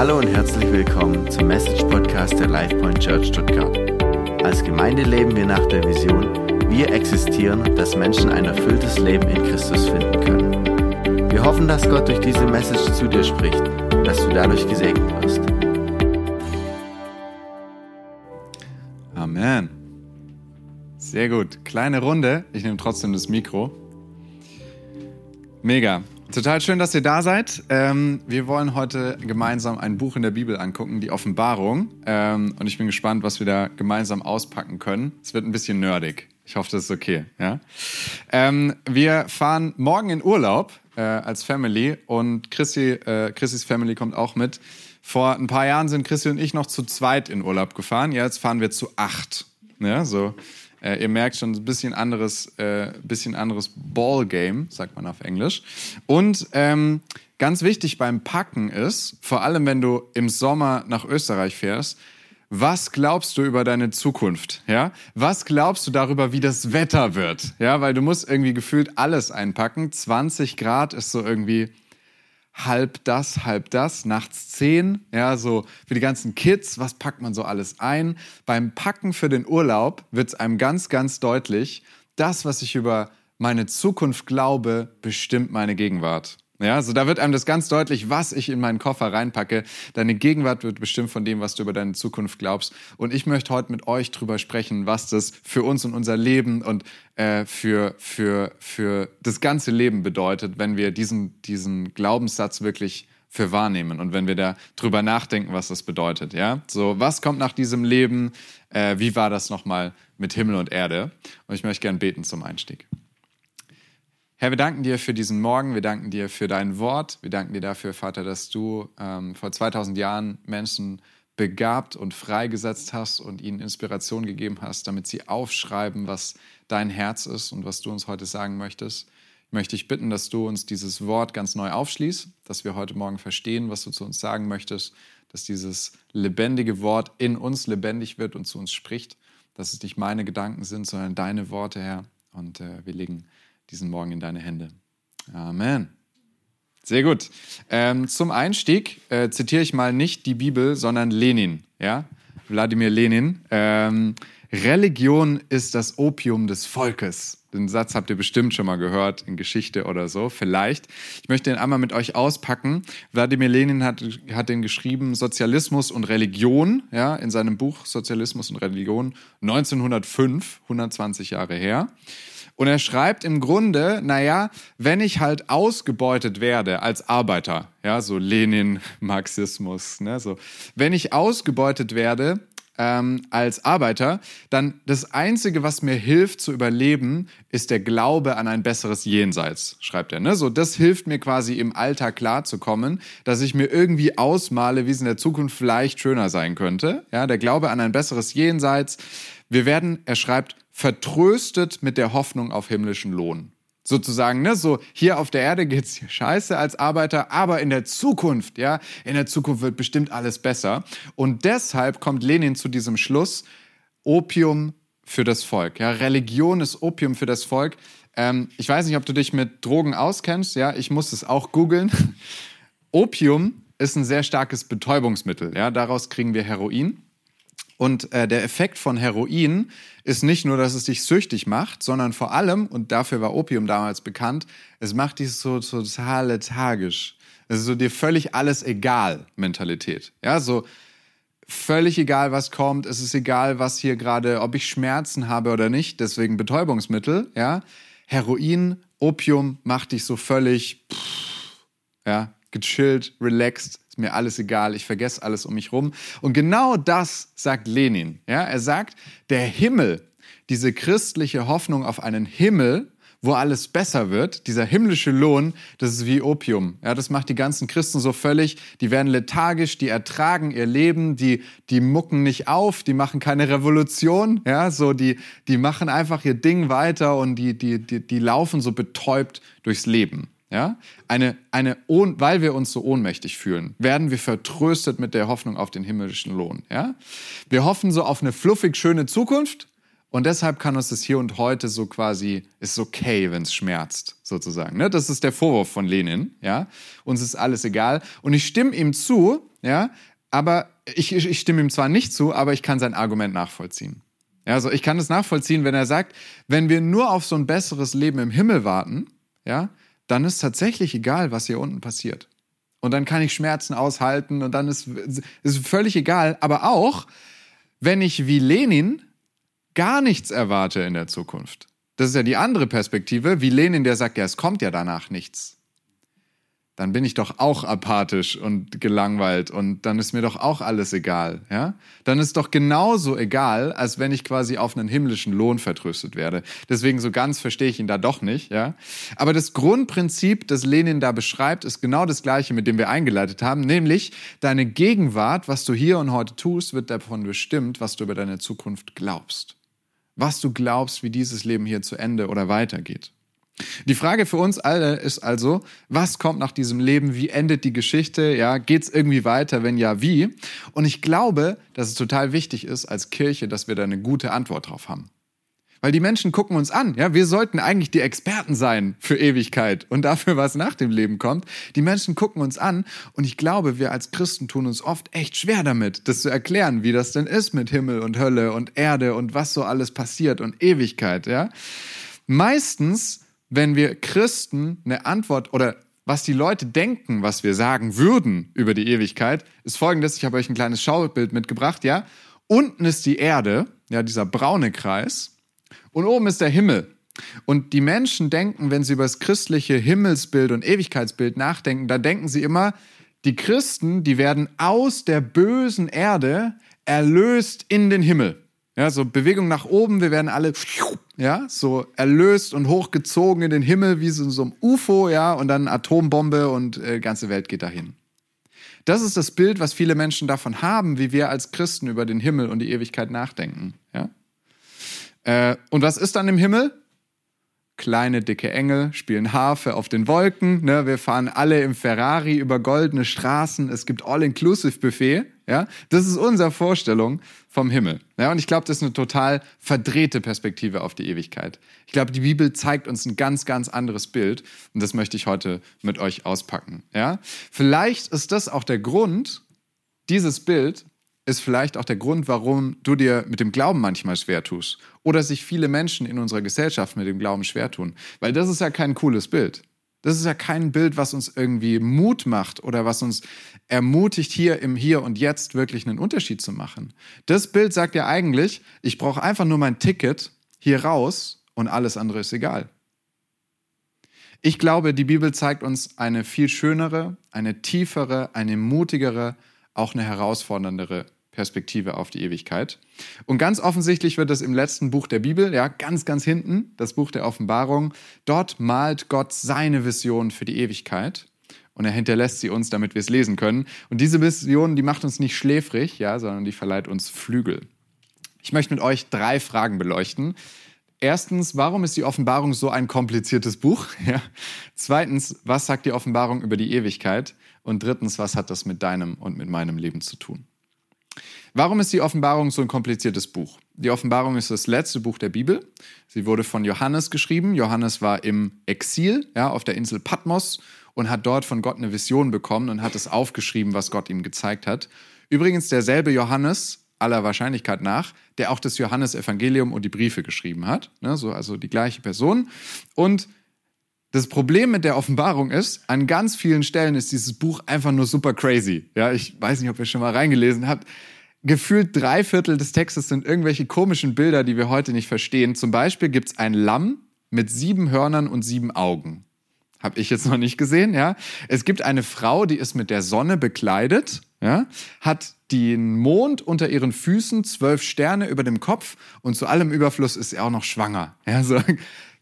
Hallo und herzlich willkommen zum Message Podcast der LifePoint Church Stuttgart. Als Gemeinde leben wir nach der Vision, wir existieren, dass Menschen ein erfülltes Leben in Christus finden können. Wir hoffen, dass Gott durch diese Message zu dir spricht und dass du dadurch gesegnet wirst. Amen. Sehr gut. Kleine Runde. Ich nehme trotzdem das Mikro. Mega. Total schön, dass ihr da seid. Ähm, wir wollen heute gemeinsam ein Buch in der Bibel angucken, die Offenbarung. Ähm, und ich bin gespannt, was wir da gemeinsam auspacken können. Es wird ein bisschen nerdig. Ich hoffe, das ist okay. Ja? Ähm, wir fahren morgen in Urlaub äh, als Family und Chrissy, äh, Chrissys Family kommt auch mit. Vor ein paar Jahren sind Chrissy und ich noch zu zweit in Urlaub gefahren. Ja, jetzt fahren wir zu acht. Ja, so äh, ihr merkt schon ein bisschen anderes, äh, bisschen anderes Ballgame, sagt man auf Englisch. Und ähm, ganz wichtig beim Packen ist, vor allem wenn du im Sommer nach Österreich fährst, was glaubst du über deine Zukunft? Ja? Was glaubst du darüber, wie das Wetter wird? Ja, weil du musst irgendwie gefühlt alles einpacken. 20 Grad ist so irgendwie halb das, halb das, nachts zehn, ja, so für die ganzen Kids, was packt man so alles ein? Beim Packen für den Urlaub wird es einem ganz, ganz deutlich, das, was ich über meine Zukunft glaube, bestimmt meine Gegenwart. Ja, also da wird einem das ganz deutlich, was ich in meinen Koffer reinpacke. Deine Gegenwart wird bestimmt von dem, was du über deine Zukunft glaubst. Und ich möchte heute mit euch drüber sprechen, was das für uns und unser Leben und äh, für, für, für das ganze Leben bedeutet, wenn wir diesen, diesen Glaubenssatz wirklich für wahrnehmen und wenn wir da drüber nachdenken, was das bedeutet. Ja, so was kommt nach diesem Leben? Äh, wie war das nochmal mit Himmel und Erde? Und ich möchte gern beten zum Einstieg. Herr, wir danken dir für diesen Morgen, wir danken dir für dein Wort, wir danken dir dafür, Vater, dass du ähm, vor 2000 Jahren Menschen begabt und freigesetzt hast und ihnen Inspiration gegeben hast, damit sie aufschreiben, was dein Herz ist und was du uns heute sagen möchtest. Ich möchte dich bitten, dass du uns dieses Wort ganz neu aufschließt, dass wir heute Morgen verstehen, was du zu uns sagen möchtest, dass dieses lebendige Wort in uns lebendig wird und zu uns spricht, dass es nicht meine Gedanken sind, sondern deine Worte, Herr. Und äh, wir legen diesen Morgen in deine Hände. Amen. Sehr gut. Ähm, zum Einstieg äh, zitiere ich mal nicht die Bibel, sondern Lenin. Ja, Wladimir Lenin. Ähm, Religion ist das Opium des Volkes. Den Satz habt ihr bestimmt schon mal gehört in Geschichte oder so, vielleicht. Ich möchte den einmal mit euch auspacken. Wladimir Lenin hat, hat den geschrieben, Sozialismus und Religion, ja, in seinem Buch Sozialismus und Religion, 1905, 120 Jahre her. Und er schreibt im Grunde, naja, wenn ich halt ausgebeutet werde als Arbeiter, ja, so Lenin, Marxismus, ne, so, wenn ich ausgebeutet werde ähm, als Arbeiter, dann das Einzige, was mir hilft zu überleben, ist der Glaube an ein besseres Jenseits, schreibt er. Ne? So, das hilft mir quasi im Alltag klarzukommen, dass ich mir irgendwie ausmale, wie es in der Zukunft vielleicht schöner sein könnte. Ja, der Glaube an ein besseres Jenseits. Wir werden, er schreibt, vertröstet mit der Hoffnung auf himmlischen Lohn. Sozusagen, ne, so hier auf der Erde geht's dir scheiße als Arbeiter, aber in der Zukunft, ja, in der Zukunft wird bestimmt alles besser. Und deshalb kommt Lenin zu diesem Schluss, Opium für das Volk. Ja, Religion ist Opium für das Volk. Ähm, ich weiß nicht, ob du dich mit Drogen auskennst. Ja, ich muss es auch googeln. Opium ist ein sehr starkes Betäubungsmittel. Ja, daraus kriegen wir Heroin. Und äh, der Effekt von Heroin ist nicht nur, dass es dich süchtig macht, sondern vor allem, und dafür war Opium damals bekannt, es macht dich so, total lethargisch. Es ist so dir völlig alles egal Mentalität. Ja, so völlig egal, was kommt. Es ist egal, was hier gerade, ob ich Schmerzen habe oder nicht. Deswegen Betäubungsmittel. Ja, Heroin, Opium macht dich so völlig, pff, ja, gechillt, relaxed mir alles egal, ich vergesse alles um mich rum. Und genau das sagt Lenin. Ja, er sagt, der Himmel, diese christliche Hoffnung auf einen Himmel, wo alles besser wird, dieser himmlische Lohn, das ist wie Opium. Ja, das macht die ganzen Christen so völlig, die werden lethargisch, die ertragen ihr Leben, die, die mucken nicht auf, die machen keine Revolution, ja, so, die, die machen einfach ihr Ding weiter und die, die, die, die laufen so betäubt durchs Leben. Ja? Eine, eine, weil wir uns so ohnmächtig fühlen, werden wir vertröstet mit der Hoffnung auf den himmlischen Lohn. Ja? Wir hoffen so auf eine fluffig schöne Zukunft und deshalb kann uns das hier und heute so quasi, ist okay, wenn es schmerzt, sozusagen. Ne? Das ist der Vorwurf von Lenin. Ja? Uns ist alles egal. Und ich stimme ihm zu, ja, aber ich, ich stimme ihm zwar nicht zu, aber ich kann sein Argument nachvollziehen. Ja, also ich kann es nachvollziehen, wenn er sagt, wenn wir nur auf so ein besseres Leben im Himmel warten, ja, dann ist tatsächlich egal, was hier unten passiert. Und dann kann ich Schmerzen aushalten und dann ist es völlig egal. Aber auch, wenn ich wie Lenin gar nichts erwarte in der Zukunft. Das ist ja die andere Perspektive, wie Lenin, der sagt, ja, es kommt ja danach nichts dann bin ich doch auch apathisch und gelangweilt und dann ist mir doch auch alles egal, ja? Dann ist doch genauso egal, als wenn ich quasi auf einen himmlischen Lohn vertröstet werde. Deswegen so ganz verstehe ich ihn da doch nicht, ja? Aber das Grundprinzip, das Lenin da beschreibt, ist genau das gleiche, mit dem wir eingeleitet haben, nämlich deine Gegenwart, was du hier und heute tust, wird davon bestimmt, was du über deine Zukunft glaubst. Was du glaubst, wie dieses Leben hier zu Ende oder weitergeht. Die Frage für uns alle ist also, was kommt nach diesem Leben? Wie endet die Geschichte? Ja, geht's irgendwie weiter? Wenn ja, wie? Und ich glaube, dass es total wichtig ist als Kirche, dass wir da eine gute Antwort drauf haben. Weil die Menschen gucken uns an. Ja, wir sollten eigentlich die Experten sein für Ewigkeit und dafür, was nach dem Leben kommt. Die Menschen gucken uns an und ich glaube, wir als Christen tun uns oft echt schwer damit, das zu erklären, wie das denn ist mit Himmel und Hölle und Erde und was so alles passiert und Ewigkeit. Ja, meistens wenn wir Christen eine Antwort oder was die Leute denken, was wir sagen würden über die Ewigkeit, ist folgendes. Ich habe euch ein kleines Schaubild mitgebracht, ja. Unten ist die Erde, ja, dieser braune Kreis. Und oben ist der Himmel. Und die Menschen denken, wenn sie über das christliche Himmelsbild und Ewigkeitsbild nachdenken, da denken sie immer, die Christen, die werden aus der bösen Erde erlöst in den Himmel. Ja, so Bewegung nach oben, wir werden alle ja, so erlöst und hochgezogen in den Himmel wie so, so ein UFO, ja, und dann Atombombe und äh, ganze Welt geht dahin. Das ist das Bild, was viele Menschen davon haben, wie wir als Christen über den Himmel und die Ewigkeit nachdenken. Ja? Äh, und was ist dann im Himmel? Kleine, dicke Engel spielen Harfe auf den Wolken. Ne? Wir fahren alle im Ferrari über goldene Straßen. Es gibt All-Inclusive-Buffet. Ja? Das ist unsere Vorstellung vom Himmel. Ja? Und ich glaube, das ist eine total verdrehte Perspektive auf die Ewigkeit. Ich glaube, die Bibel zeigt uns ein ganz, ganz anderes Bild. Und das möchte ich heute mit euch auspacken. Ja? Vielleicht ist das auch der Grund, dieses Bild ist vielleicht auch der Grund, warum du dir mit dem Glauben manchmal schwer tust. Oder sich viele Menschen in unserer Gesellschaft mit dem Glauben schwer tun. Weil das ist ja kein cooles Bild. Das ist ja kein Bild, was uns irgendwie Mut macht oder was uns ermutigt, hier im Hier und Jetzt wirklich einen Unterschied zu machen. Das Bild sagt ja eigentlich, ich brauche einfach nur mein Ticket hier raus und alles andere ist egal. Ich glaube, die Bibel zeigt uns eine viel schönere, eine tiefere, eine mutigere, auch eine herausforderndere Perspektive auf die Ewigkeit. Und ganz offensichtlich wird es im letzten Buch der Bibel, ja, ganz, ganz hinten, das Buch der Offenbarung, dort malt Gott seine Vision für die Ewigkeit. Und er hinterlässt sie uns, damit wir es lesen können. Und diese Vision, die macht uns nicht schläfrig, ja, sondern die verleiht uns Flügel. Ich möchte mit euch drei Fragen beleuchten. Erstens, warum ist die Offenbarung so ein kompliziertes Buch? Ja. Zweitens, was sagt die Offenbarung über die Ewigkeit? Und drittens, was hat das mit deinem und mit meinem Leben zu tun? Warum ist die Offenbarung so ein kompliziertes Buch? Die Offenbarung ist das letzte Buch der Bibel. Sie wurde von Johannes geschrieben. Johannes war im Exil ja, auf der Insel Patmos und hat dort von Gott eine Vision bekommen und hat es aufgeschrieben, was Gott ihm gezeigt hat. Übrigens derselbe Johannes, aller Wahrscheinlichkeit nach, der auch das Johannesevangelium und die Briefe geschrieben hat. Ne, so, also die gleiche Person. Und das Problem mit der Offenbarung ist, an ganz vielen Stellen ist dieses Buch einfach nur super crazy. Ja, ich weiß nicht, ob ihr schon mal reingelesen habt gefühlt drei Viertel des Textes sind irgendwelche komischen Bilder, die wir heute nicht verstehen. Zum Beispiel gibt es ein Lamm mit sieben Hörnern und sieben Augen. Habe ich jetzt noch nicht gesehen, ja. Es gibt eine Frau, die ist mit der Sonne bekleidet, ja, hat den Mond unter ihren Füßen, zwölf Sterne über dem Kopf und zu allem Überfluss ist sie auch noch schwanger. Ja, so,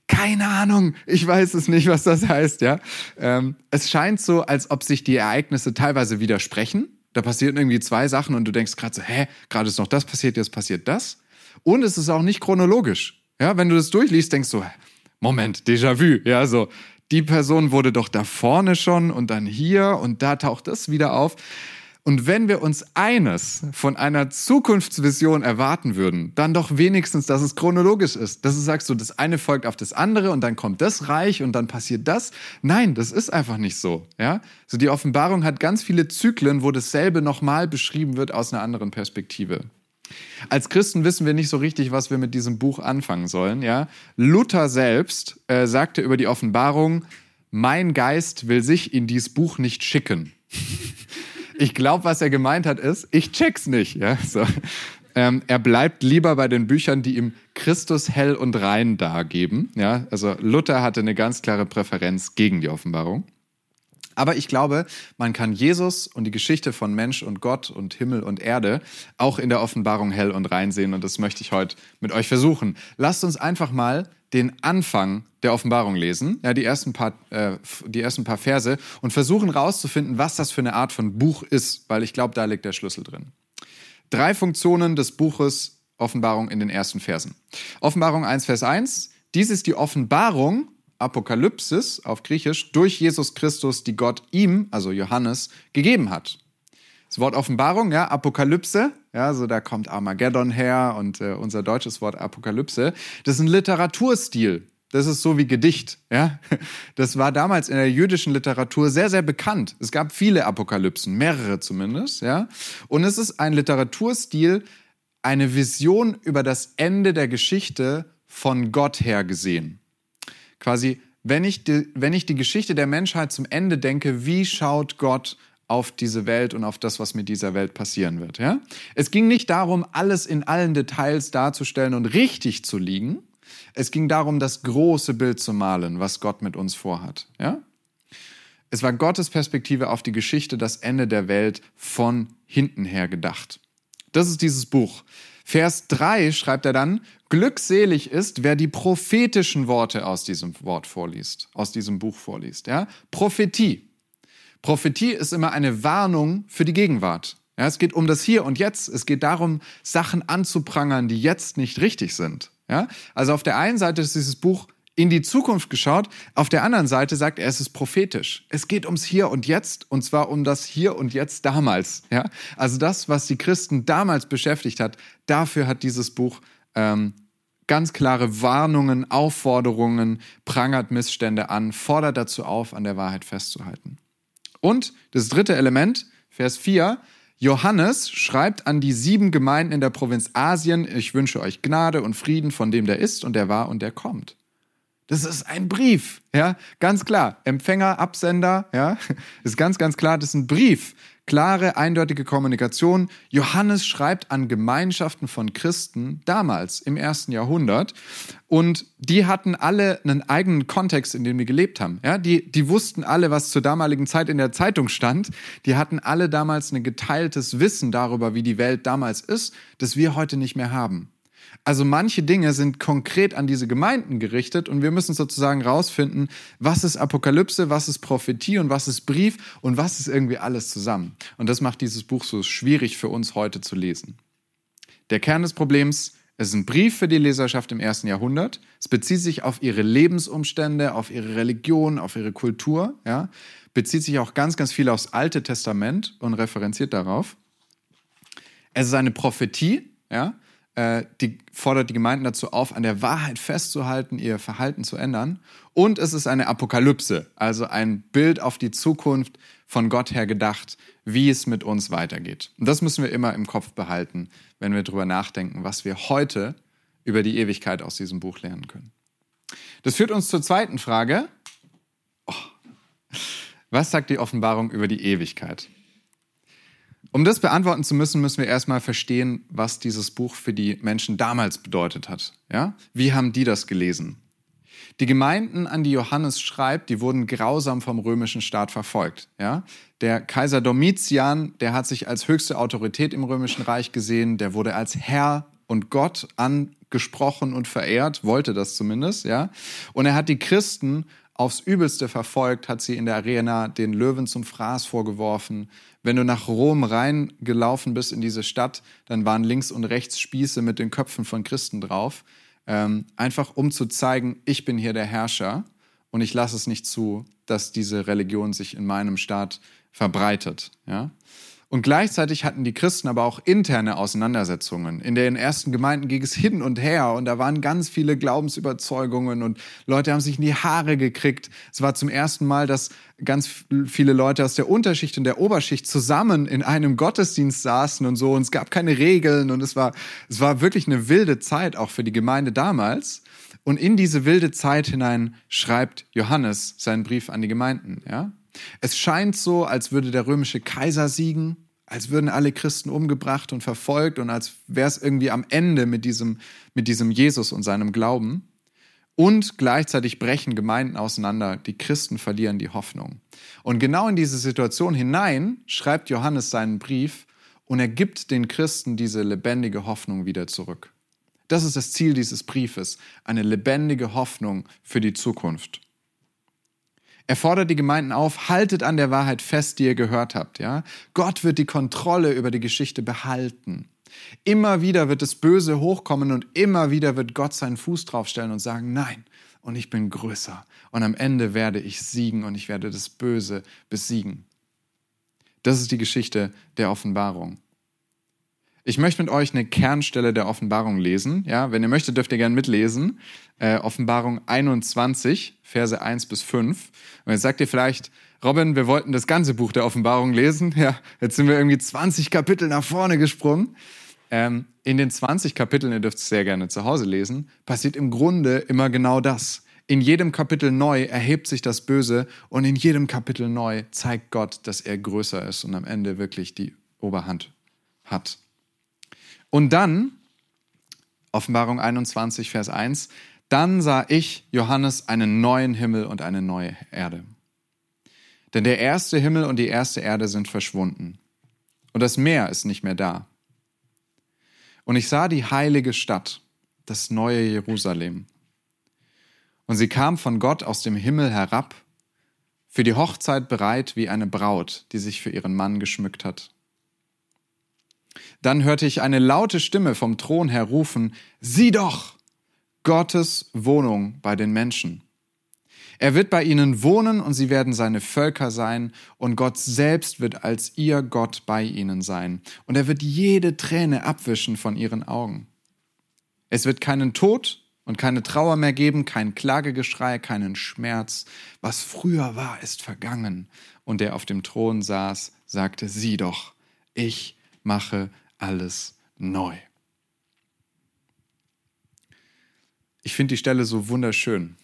keine Ahnung, ich weiß es nicht, was das heißt, ja. Ähm, es scheint so, als ob sich die Ereignisse teilweise widersprechen. Da passieren irgendwie zwei Sachen und du denkst gerade so, hä, gerade ist noch das passiert, jetzt passiert das. Und es ist auch nicht chronologisch. Ja, wenn du das durchliest, denkst du, Moment, Déjà-vu. Ja, so, die Person wurde doch da vorne schon und dann hier und da taucht das wieder auf. Und wenn wir uns eines von einer Zukunftsvision erwarten würden, dann doch wenigstens, dass es chronologisch ist. Dass du sagst, so das eine folgt auf das andere und dann kommt das Reich und dann passiert das. Nein, das ist einfach nicht so. Ja, so die Offenbarung hat ganz viele Zyklen, wo dasselbe nochmal beschrieben wird aus einer anderen Perspektive. Als Christen wissen wir nicht so richtig, was wir mit diesem Buch anfangen sollen. Ja, Luther selbst äh, sagte über die Offenbarung: Mein Geist will sich in dieses Buch nicht schicken. Ich glaube, was er gemeint hat, ist, ich check's nicht. Ja, so. ähm, er bleibt lieber bei den Büchern, die ihm Christus hell und rein dargeben. Ja, also Luther hatte eine ganz klare Präferenz gegen die Offenbarung. Aber ich glaube, man kann Jesus und die Geschichte von Mensch und Gott und Himmel und Erde auch in der Offenbarung hell und rein sehen. Und das möchte ich heute mit euch versuchen. Lasst uns einfach mal den Anfang der Offenbarung lesen, ja, die, ersten paar, äh, die ersten paar Verse, und versuchen herauszufinden, was das für eine Art von Buch ist, weil ich glaube, da liegt der Schlüssel drin. Drei Funktionen des Buches Offenbarung in den ersten Versen. Offenbarung 1, Vers 1. Dies ist die Offenbarung, Apokalypsis auf Griechisch, durch Jesus Christus, die Gott ihm, also Johannes, gegeben hat. Das Wort Offenbarung, ja, Apokalypse, ja, so da kommt Armageddon her und äh, unser deutsches Wort Apokalypse. Das ist ein Literaturstil. Das ist so wie Gedicht, ja. Das war damals in der jüdischen Literatur sehr, sehr bekannt. Es gab viele Apokalypsen, mehrere zumindest, ja. Und es ist ein Literaturstil, eine Vision über das Ende der Geschichte von Gott her gesehen. Quasi, wenn ich die, wenn ich die Geschichte der Menschheit zum Ende denke, wie schaut Gott auf diese Welt und auf das, was mit dieser Welt passieren wird. Ja? Es ging nicht darum, alles in allen Details darzustellen und richtig zu liegen. Es ging darum, das große Bild zu malen, was Gott mit uns vorhat. Ja? Es war Gottes Perspektive auf die Geschichte, das Ende der Welt von hinten her gedacht. Das ist dieses Buch. Vers 3 schreibt er dann, glückselig ist, wer die prophetischen Worte aus diesem Wort vorliest, aus diesem Buch vorliest. Ja? Prophetie. Prophetie ist immer eine Warnung für die Gegenwart. Ja, es geht um das Hier und Jetzt. Es geht darum, Sachen anzuprangern, die jetzt nicht richtig sind. Ja? Also auf der einen Seite ist dieses Buch in die Zukunft geschaut, auf der anderen Seite sagt er, es ist prophetisch. Es geht ums Hier und Jetzt und zwar um das Hier und Jetzt damals. Ja? Also das, was die Christen damals beschäftigt hat, dafür hat dieses Buch ähm, ganz klare Warnungen, Aufforderungen, prangert Missstände an, fordert dazu auf, an der Wahrheit festzuhalten. Und das dritte Element, Vers 4, Johannes schreibt an die sieben Gemeinden in der Provinz Asien, ich wünsche euch Gnade und Frieden von dem, der ist und der war und der kommt. Das ist ein Brief, ja, ganz klar. Empfänger, Absender, ja, ist ganz, ganz klar, das ist ein Brief klare, eindeutige Kommunikation. Johannes schreibt an Gemeinschaften von Christen damals im ersten Jahrhundert und die hatten alle einen eigenen Kontext, in dem die gelebt haben. Ja, die, die wussten alle, was zur damaligen Zeit in der Zeitung stand. Die hatten alle damals ein geteiltes Wissen darüber, wie die Welt damals ist, das wir heute nicht mehr haben. Also manche Dinge sind konkret an diese Gemeinden gerichtet und wir müssen sozusagen rausfinden, was ist Apokalypse, was ist Prophetie und was ist Brief und was ist irgendwie alles zusammen. Und das macht dieses Buch so schwierig für uns heute zu lesen. Der Kern des Problems, es ist ein Brief für die Leserschaft im ersten Jahrhundert. Es bezieht sich auf ihre Lebensumstände, auf ihre Religion, auf ihre Kultur, ja. Bezieht sich auch ganz, ganz viel aufs Alte Testament und referenziert darauf. Es ist eine Prophetie, ja die fordert die Gemeinden dazu auf, an der Wahrheit festzuhalten, ihr Verhalten zu ändern. Und es ist eine Apokalypse, also ein Bild auf die Zukunft von Gott her gedacht, wie es mit uns weitergeht. Und das müssen wir immer im Kopf behalten, wenn wir darüber nachdenken, was wir heute über die Ewigkeit aus diesem Buch lernen können. Das führt uns zur zweiten Frage. Oh. Was sagt die Offenbarung über die Ewigkeit? Um das beantworten zu müssen, müssen wir erstmal verstehen, was dieses Buch für die Menschen damals bedeutet hat. Ja? Wie haben die das gelesen? Die Gemeinden, an die Johannes schreibt, die wurden grausam vom römischen Staat verfolgt. Ja? Der Kaiser Domitian, der hat sich als höchste Autorität im römischen Reich gesehen, der wurde als Herr und Gott angesprochen und verehrt, wollte das zumindest, ja. Und er hat die Christen aufs Übelste verfolgt, hat sie in der Arena den Löwen zum Fraß vorgeworfen. Wenn du nach Rom reingelaufen bist in diese Stadt, dann waren links und rechts Spieße mit den Köpfen von Christen drauf. Ähm, einfach um zu zeigen, ich bin hier der Herrscher und ich lasse es nicht zu, dass diese Religion sich in meinem Staat verbreitet. Ja? Und gleichzeitig hatten die Christen aber auch interne Auseinandersetzungen. In den ersten Gemeinden ging es hin und her und da waren ganz viele Glaubensüberzeugungen und Leute haben sich in die Haare gekriegt. Es war zum ersten Mal, dass ganz viele Leute aus der Unterschicht und der Oberschicht zusammen in einem Gottesdienst saßen und so und es gab keine Regeln und es war, es war wirklich eine wilde Zeit auch für die Gemeinde damals. Und in diese wilde Zeit hinein schreibt Johannes seinen Brief an die Gemeinden, ja? Es scheint so, als würde der römische Kaiser siegen, als würden alle Christen umgebracht und verfolgt und als wäre es irgendwie am Ende mit diesem, mit diesem Jesus und seinem Glauben. Und gleichzeitig brechen Gemeinden auseinander, die Christen verlieren die Hoffnung. Und genau in diese Situation hinein schreibt Johannes seinen Brief und er gibt den Christen diese lebendige Hoffnung wieder zurück. Das ist das Ziel dieses Briefes, eine lebendige Hoffnung für die Zukunft. Er fordert die Gemeinden auf, haltet an der Wahrheit fest, die ihr gehört habt. Ja? Gott wird die Kontrolle über die Geschichte behalten. Immer wieder wird das Böse hochkommen und immer wieder wird Gott seinen Fuß draufstellen und sagen, nein, und ich bin größer. Und am Ende werde ich siegen und ich werde das Böse besiegen. Das ist die Geschichte der Offenbarung. Ich möchte mit euch eine Kernstelle der Offenbarung lesen. Ja, wenn ihr möchtet, dürft ihr gerne mitlesen. Äh, Offenbarung 21, Verse 1 bis 5. Und jetzt sagt ihr vielleicht, Robin, wir wollten das ganze Buch der Offenbarung lesen. Ja, jetzt sind wir irgendwie 20 Kapitel nach vorne gesprungen. Ähm, in den 20 Kapiteln, ihr dürft es sehr gerne zu Hause lesen, passiert im Grunde immer genau das. In jedem Kapitel neu erhebt sich das Böse und in jedem Kapitel neu zeigt Gott, dass er größer ist und am Ende wirklich die Oberhand hat. Und dann, Offenbarung 21, Vers 1, dann sah ich, Johannes, einen neuen Himmel und eine neue Erde. Denn der erste Himmel und die erste Erde sind verschwunden. Und das Meer ist nicht mehr da. Und ich sah die heilige Stadt, das neue Jerusalem. Und sie kam von Gott aus dem Himmel herab, für die Hochzeit bereit wie eine Braut, die sich für ihren Mann geschmückt hat. Dann hörte ich eine laute Stimme vom Thron her rufen, Sieh doch, Gottes Wohnung bei den Menschen. Er wird bei ihnen wohnen und sie werden seine Völker sein und Gott selbst wird als ihr Gott bei ihnen sein und er wird jede Träne abwischen von ihren Augen. Es wird keinen Tod und keine Trauer mehr geben, kein Klagegeschrei, keinen Schmerz. Was früher war, ist vergangen. Und der auf dem Thron saß, sagte, sieh doch, ich mache alles neu. Ich finde die Stelle so wunderschön,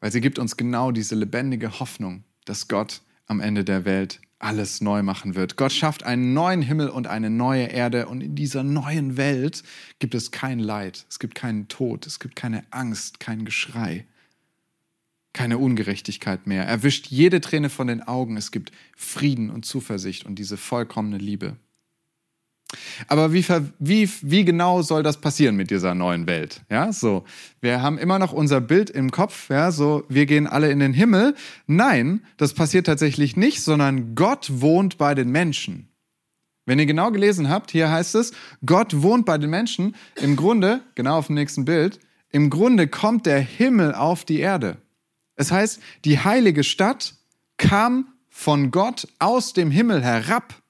weil sie gibt uns genau diese lebendige Hoffnung, dass Gott am Ende der Welt alles neu machen wird. Gott schafft einen neuen Himmel und eine neue Erde und in dieser neuen Welt gibt es kein Leid, es gibt keinen Tod, es gibt keine Angst, kein Geschrei, keine Ungerechtigkeit mehr. Er wischt jede Träne von den Augen, es gibt Frieden und Zuversicht und diese vollkommene Liebe. Aber wie, wie, wie genau soll das passieren mit dieser neuen Welt? Ja, so. Wir haben immer noch unser Bild im Kopf, ja, so, wir gehen alle in den Himmel. Nein, das passiert tatsächlich nicht, sondern Gott wohnt bei den Menschen. Wenn ihr genau gelesen habt, hier heißt es, Gott wohnt bei den Menschen. Im Grunde, genau auf dem nächsten Bild, im Grunde kommt der Himmel auf die Erde. Es heißt, die heilige Stadt kam von Gott aus dem Himmel herab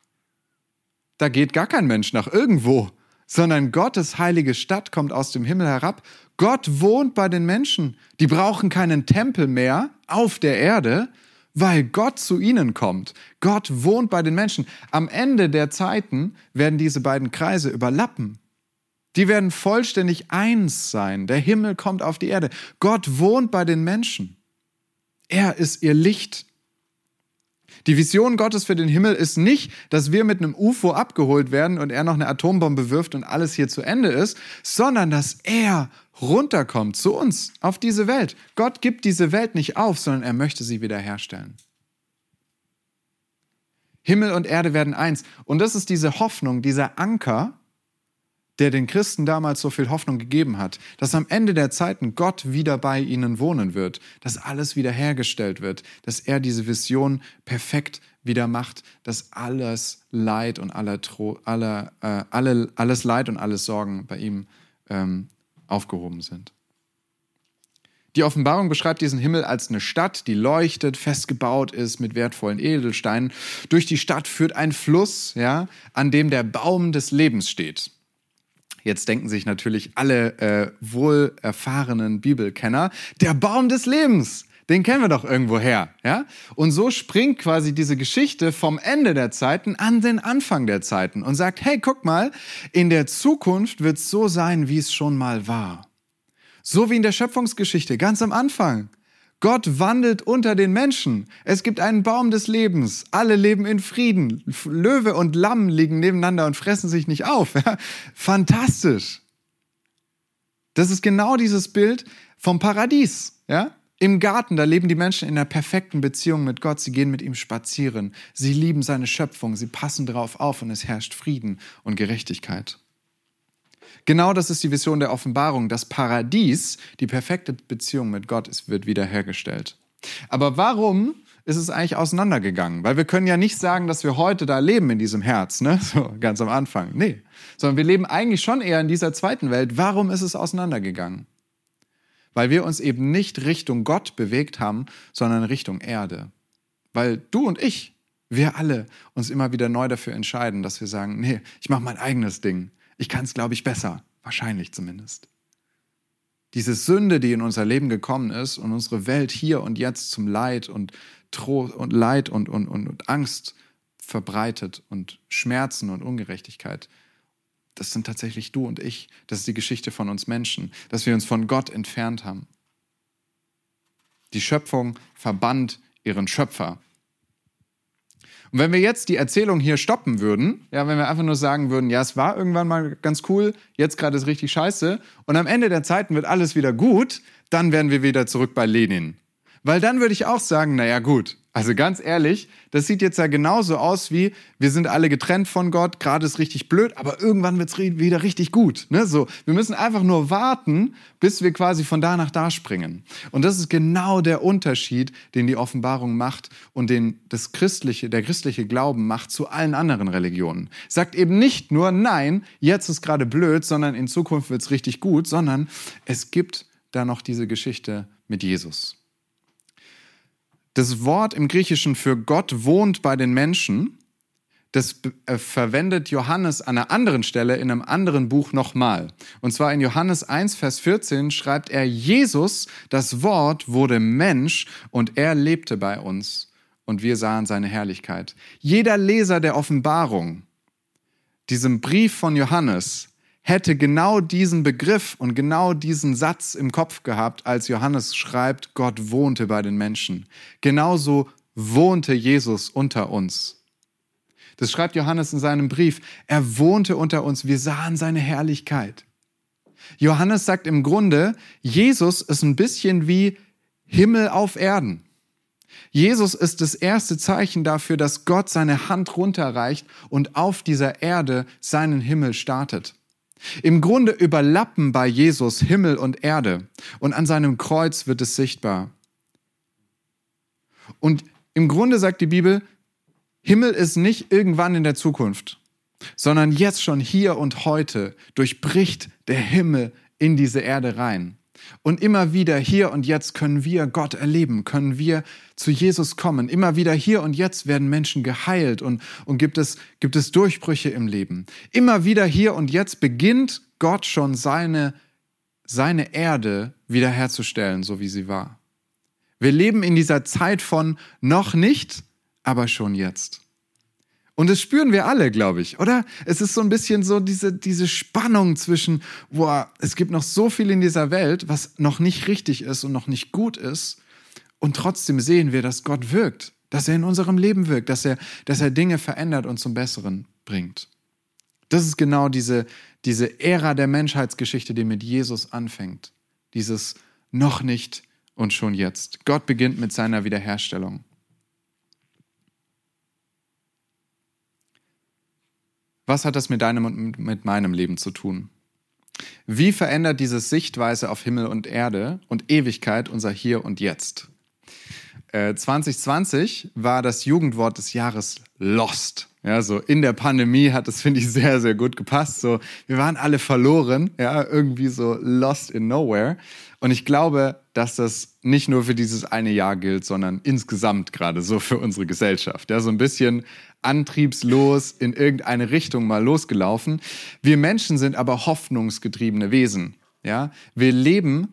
da geht gar kein Mensch nach irgendwo, sondern Gottes heilige Stadt kommt aus dem Himmel herab. Gott wohnt bei den Menschen. Die brauchen keinen Tempel mehr auf der Erde, weil Gott zu ihnen kommt. Gott wohnt bei den Menschen. Am Ende der Zeiten werden diese beiden Kreise überlappen. Die werden vollständig eins sein. Der Himmel kommt auf die Erde. Gott wohnt bei den Menschen. Er ist ihr Licht. Die Vision Gottes für den Himmel ist nicht, dass wir mit einem UFO abgeholt werden und er noch eine Atombombe wirft und alles hier zu Ende ist, sondern dass er runterkommt zu uns auf diese Welt. Gott gibt diese Welt nicht auf, sondern er möchte sie wiederherstellen. Himmel und Erde werden eins. Und das ist diese Hoffnung, dieser Anker, der den Christen damals so viel Hoffnung gegeben hat, dass am Ende der Zeiten Gott wieder bei ihnen wohnen wird, dass alles wiederhergestellt wird, dass er diese Vision perfekt wieder macht, dass alles Leid und aller, aller, äh, alle, alles Leid und alles Sorgen bei ihm ähm, aufgehoben sind. Die Offenbarung beschreibt diesen Himmel als eine Stadt, die leuchtet, festgebaut ist mit wertvollen Edelsteinen. Durch die Stadt führt ein Fluss, ja, an dem der Baum des Lebens steht. Jetzt denken sich natürlich alle äh, wohl erfahrenen Bibelkenner, der Baum des Lebens, den kennen wir doch irgendwo her, ja? Und so springt quasi diese Geschichte vom Ende der Zeiten an den Anfang der Zeiten und sagt, hey, guck mal, in der Zukunft wird es so sein, wie es schon mal war. So wie in der Schöpfungsgeschichte, ganz am Anfang. Gott wandelt unter den Menschen. Es gibt einen Baum des Lebens. Alle leben in Frieden. Löwe und Lamm liegen nebeneinander und fressen sich nicht auf. Fantastisch. Das ist genau dieses Bild vom Paradies. Ja? Im Garten, da leben die Menschen in einer perfekten Beziehung mit Gott. Sie gehen mit ihm spazieren. Sie lieben seine Schöpfung. Sie passen darauf auf und es herrscht Frieden und Gerechtigkeit. Genau das ist die Vision der Offenbarung. Das Paradies, die perfekte Beziehung mit Gott, wird wiederhergestellt. Aber warum ist es eigentlich auseinandergegangen? Weil wir können ja nicht sagen, dass wir heute da leben in diesem Herz, ne? So ganz am Anfang. Nee. Sondern wir leben eigentlich schon eher in dieser zweiten Welt. Warum ist es auseinandergegangen? Weil wir uns eben nicht Richtung Gott bewegt haben, sondern Richtung Erde. Weil du und ich, wir alle uns immer wieder neu dafür entscheiden, dass wir sagen, nee, ich mache mein eigenes Ding. Ich kann es, glaube ich, besser. Wahrscheinlich zumindest. Diese Sünde, die in unser Leben gekommen ist und unsere Welt hier und jetzt zum Leid und Trost und Leid und, und, und, und Angst verbreitet und Schmerzen und Ungerechtigkeit, das sind tatsächlich du und ich. Das ist die Geschichte von uns Menschen, dass wir uns von Gott entfernt haben. Die Schöpfung verbannt ihren Schöpfer. Und wenn wir jetzt die Erzählung hier stoppen würden, ja, wenn wir einfach nur sagen würden, ja, es war irgendwann mal ganz cool, jetzt gerade ist richtig scheiße und am Ende der Zeiten wird alles wieder gut, dann wären wir wieder zurück bei Lenin. Weil dann würde ich auch sagen, naja gut, also ganz ehrlich, das sieht jetzt ja genauso aus wie, wir sind alle getrennt von Gott, gerade ist richtig blöd, aber irgendwann wird es wieder richtig gut. Ne? So, wir müssen einfach nur warten, bis wir quasi von da nach da springen. Und das ist genau der Unterschied, den die Offenbarung macht und den das christliche, der christliche Glauben macht zu allen anderen Religionen. Sagt eben nicht nur, nein, jetzt ist gerade blöd, sondern in Zukunft wird es richtig gut, sondern es gibt da noch diese Geschichte mit Jesus. Das Wort im Griechischen für Gott wohnt bei den Menschen, das äh, verwendet Johannes an einer anderen Stelle in einem anderen Buch nochmal. Und zwar in Johannes 1, Vers 14 schreibt er, Jesus, das Wort, wurde Mensch und er lebte bei uns und wir sahen seine Herrlichkeit. Jeder Leser der Offenbarung, diesem Brief von Johannes, hätte genau diesen Begriff und genau diesen Satz im Kopf gehabt, als Johannes schreibt, Gott wohnte bei den Menschen. Genauso wohnte Jesus unter uns. Das schreibt Johannes in seinem Brief. Er wohnte unter uns. Wir sahen seine Herrlichkeit. Johannes sagt im Grunde, Jesus ist ein bisschen wie Himmel auf Erden. Jesus ist das erste Zeichen dafür, dass Gott seine Hand runterreicht und auf dieser Erde seinen Himmel startet. Im Grunde überlappen bei Jesus Himmel und Erde und an seinem Kreuz wird es sichtbar. Und im Grunde sagt die Bibel, Himmel ist nicht irgendwann in der Zukunft, sondern jetzt schon hier und heute durchbricht der Himmel in diese Erde rein. Und immer wieder hier und jetzt können wir Gott erleben, können wir zu Jesus kommen. Immer wieder hier und jetzt werden Menschen geheilt und, und gibt, es, gibt es Durchbrüche im Leben. Immer wieder hier und jetzt beginnt Gott schon seine, seine Erde wiederherzustellen, so wie sie war. Wir leben in dieser Zeit von noch nicht, aber schon jetzt. Und das spüren wir alle, glaube ich, oder? Es ist so ein bisschen so diese, diese Spannung zwischen, boah, es gibt noch so viel in dieser Welt, was noch nicht richtig ist und noch nicht gut ist. Und trotzdem sehen wir, dass Gott wirkt, dass er in unserem Leben wirkt, dass er, dass er Dinge verändert und zum Besseren bringt. Das ist genau diese, diese Ära der Menschheitsgeschichte, die mit Jesus anfängt. Dieses noch nicht und schon jetzt. Gott beginnt mit seiner Wiederherstellung. Was hat das mit deinem und mit meinem Leben zu tun? Wie verändert diese Sichtweise auf Himmel und Erde und Ewigkeit unser Hier und Jetzt? Äh, 2020 war das Jugendwort des Jahres Lost. Ja, so in der Pandemie hat das, finde ich, sehr, sehr gut gepasst. So, wir waren alle verloren, ja, irgendwie so lost in nowhere. Und ich glaube, dass das nicht nur für dieses eine Jahr gilt, sondern insgesamt gerade so für unsere Gesellschaft. Ja, so ein bisschen antriebslos in irgendeine Richtung mal losgelaufen. Wir Menschen sind aber hoffnungsgetriebene Wesen. Ja, wir leben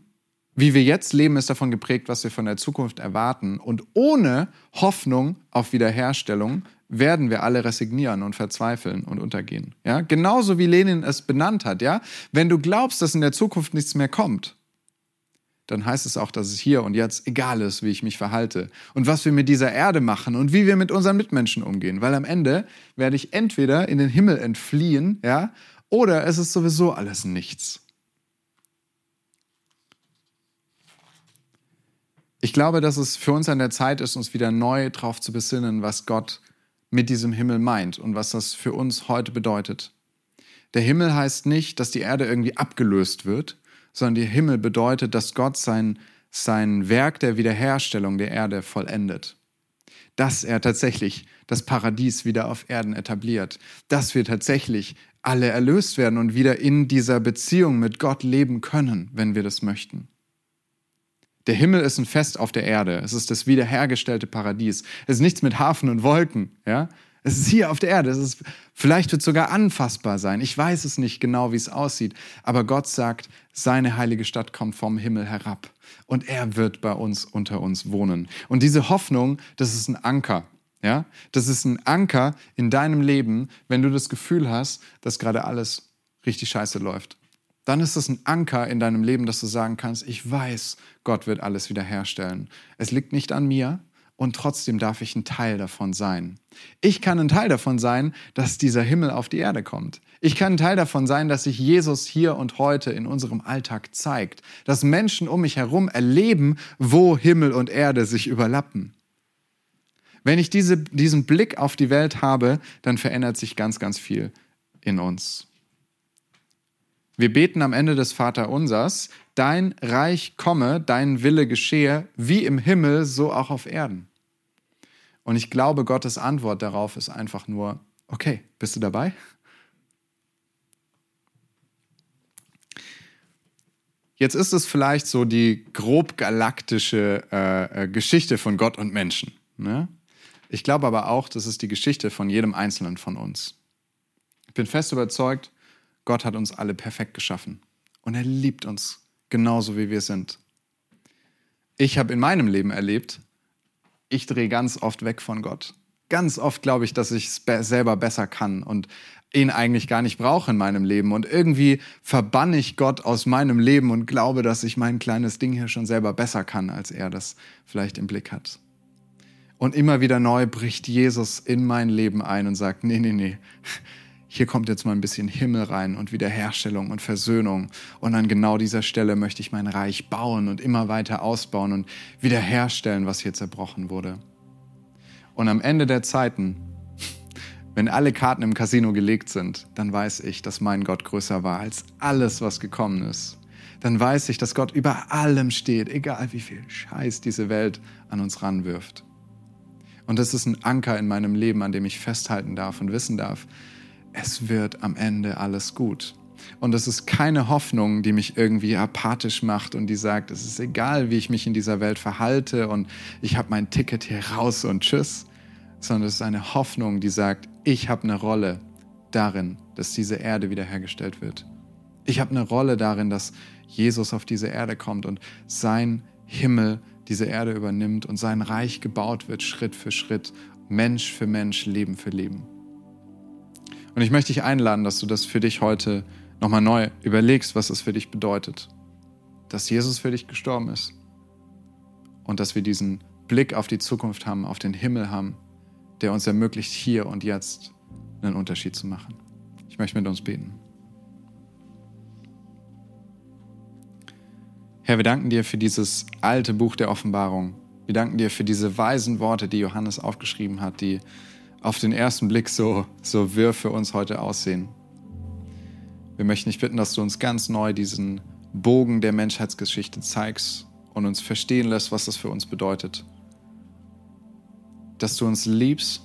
wie wir jetzt leben, ist davon geprägt, was wir von der Zukunft erwarten. Und ohne Hoffnung auf Wiederherstellung werden wir alle resignieren und verzweifeln und untergehen. Ja? Genauso wie Lenin es benannt hat. Ja? Wenn du glaubst, dass in der Zukunft nichts mehr kommt, dann heißt es auch, dass es hier und jetzt egal ist, wie ich mich verhalte und was wir mit dieser Erde machen und wie wir mit unseren Mitmenschen umgehen. Weil am Ende werde ich entweder in den Himmel entfliehen, ja, oder es ist sowieso alles nichts. Ich glaube, dass es für uns an der Zeit ist, uns wieder neu darauf zu besinnen, was Gott mit diesem Himmel meint und was das für uns heute bedeutet. Der Himmel heißt nicht, dass die Erde irgendwie abgelöst wird, sondern der Himmel bedeutet, dass Gott sein, sein Werk der Wiederherstellung der Erde vollendet. Dass er tatsächlich das Paradies wieder auf Erden etabliert. Dass wir tatsächlich alle erlöst werden und wieder in dieser Beziehung mit Gott leben können, wenn wir das möchten. Der Himmel ist ein Fest auf der Erde. Es ist das wiederhergestellte Paradies. Es ist nichts mit Hafen und Wolken. Ja? Es ist hier auf der Erde. Es ist, vielleicht wird es sogar anfassbar sein. Ich weiß es nicht genau, wie es aussieht. Aber Gott sagt, seine heilige Stadt kommt vom Himmel herab. Und er wird bei uns unter uns wohnen. Und diese Hoffnung, das ist ein Anker. Ja? Das ist ein Anker in deinem Leben, wenn du das Gefühl hast, dass gerade alles richtig scheiße läuft dann ist es ein Anker in deinem Leben, dass du sagen kannst, ich weiß, Gott wird alles wiederherstellen. Es liegt nicht an mir und trotzdem darf ich ein Teil davon sein. Ich kann ein Teil davon sein, dass dieser Himmel auf die Erde kommt. Ich kann ein Teil davon sein, dass sich Jesus hier und heute in unserem Alltag zeigt, dass Menschen um mich herum erleben, wo Himmel und Erde sich überlappen. Wenn ich diese, diesen Blick auf die Welt habe, dann verändert sich ganz, ganz viel in uns. Wir beten am Ende des Vaterunsers, dein Reich komme, dein Wille geschehe, wie im Himmel, so auch auf Erden. Und ich glaube, Gottes Antwort darauf ist einfach nur, okay, bist du dabei? Jetzt ist es vielleicht so die grob galaktische äh, äh Geschichte von Gott und Menschen. Ne? Ich glaube aber auch, das ist die Geschichte von jedem Einzelnen von uns. Ich bin fest überzeugt, Gott hat uns alle perfekt geschaffen und er liebt uns genauso, wie wir sind. Ich habe in meinem Leben erlebt, ich drehe ganz oft weg von Gott. Ganz oft glaube ich, dass ich es be selber besser kann und ihn eigentlich gar nicht brauche in meinem Leben. Und irgendwie verbanne ich Gott aus meinem Leben und glaube, dass ich mein kleines Ding hier schon selber besser kann, als er das vielleicht im Blick hat. Und immer wieder neu bricht Jesus in mein Leben ein und sagt, nee, nee, nee, hier kommt jetzt mal ein bisschen Himmel rein und Wiederherstellung und Versöhnung. Und an genau dieser Stelle möchte ich mein Reich bauen und immer weiter ausbauen und wiederherstellen, was hier zerbrochen wurde. Und am Ende der Zeiten, wenn alle Karten im Casino gelegt sind, dann weiß ich, dass mein Gott größer war als alles, was gekommen ist. Dann weiß ich, dass Gott über allem steht, egal wie viel Scheiß diese Welt an uns ranwirft. Und das ist ein Anker in meinem Leben, an dem ich festhalten darf und wissen darf, es wird am Ende alles gut. Und es ist keine Hoffnung, die mich irgendwie apathisch macht und die sagt, es ist egal, wie ich mich in dieser Welt verhalte und ich habe mein Ticket hier raus und tschüss, sondern es ist eine Hoffnung, die sagt, ich habe eine Rolle darin, dass diese Erde wiederhergestellt wird. Ich habe eine Rolle darin, dass Jesus auf diese Erde kommt und sein Himmel diese Erde übernimmt und sein Reich gebaut wird, Schritt für Schritt, Mensch für Mensch, Leben für Leben. Und ich möchte dich einladen, dass du das für dich heute nochmal neu überlegst, was es für dich bedeutet. Dass Jesus für dich gestorben ist. Und dass wir diesen Blick auf die Zukunft haben, auf den Himmel haben, der uns ermöglicht, hier und jetzt einen Unterschied zu machen. Ich möchte mit uns beten. Herr, wir danken dir für dieses alte Buch der Offenbarung. Wir danken dir für diese weisen Worte, die Johannes aufgeschrieben hat, die auf den ersten Blick so, so wirr für uns heute aussehen. Wir möchten dich bitten, dass du uns ganz neu diesen Bogen der Menschheitsgeschichte zeigst und uns verstehen lässt, was das für uns bedeutet. Dass du uns liebst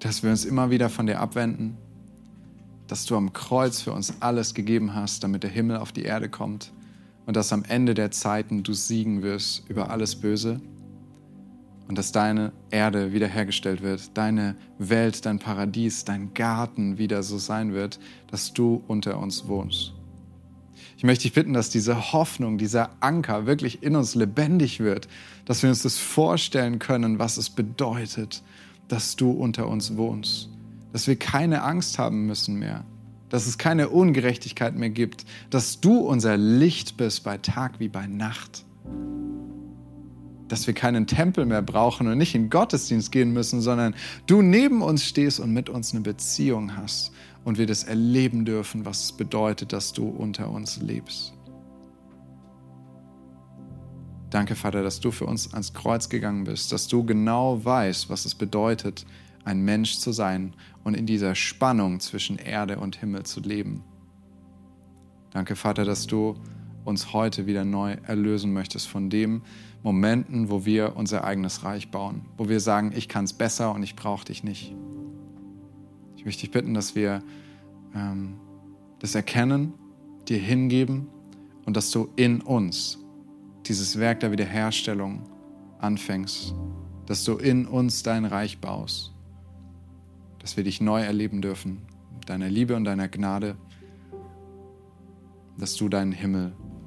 dass wir uns immer wieder von dir abwenden, dass du am Kreuz für uns alles gegeben hast, damit der Himmel auf die Erde kommt und dass am Ende der Zeiten du siegen wirst über alles Böse und dass deine Erde wiederhergestellt wird, deine Welt, dein Paradies, dein Garten wieder so sein wird, dass du unter uns wohnst. Ich möchte dich bitten, dass diese Hoffnung, dieser Anker wirklich in uns lebendig wird, dass wir uns das vorstellen können, was es bedeutet, dass du unter uns wohnst, dass wir keine Angst haben müssen mehr, dass es keine Ungerechtigkeit mehr gibt, dass du unser Licht bist bei Tag wie bei Nacht, dass wir keinen Tempel mehr brauchen und nicht in Gottesdienst gehen müssen, sondern du neben uns stehst und mit uns eine Beziehung hast und wir das erleben dürfen, was es bedeutet, dass du unter uns lebst. Danke, Vater, dass du für uns ans Kreuz gegangen bist, dass du genau weißt, was es bedeutet, ein Mensch zu sein und in dieser Spannung zwischen Erde und Himmel zu leben. Danke, Vater, dass du uns heute wieder neu erlösen möchtest von den Momenten, wo wir unser eigenes Reich bauen, wo wir sagen, ich kann es besser und ich brauche dich nicht. Ich möchte dich bitten, dass wir ähm, das erkennen, dir hingeben und dass du in uns dieses Werk der Wiederherstellung anfängst, dass du in uns dein Reich baust, dass wir dich neu erleben dürfen, deiner Liebe und deiner Gnade, dass du deinen Himmel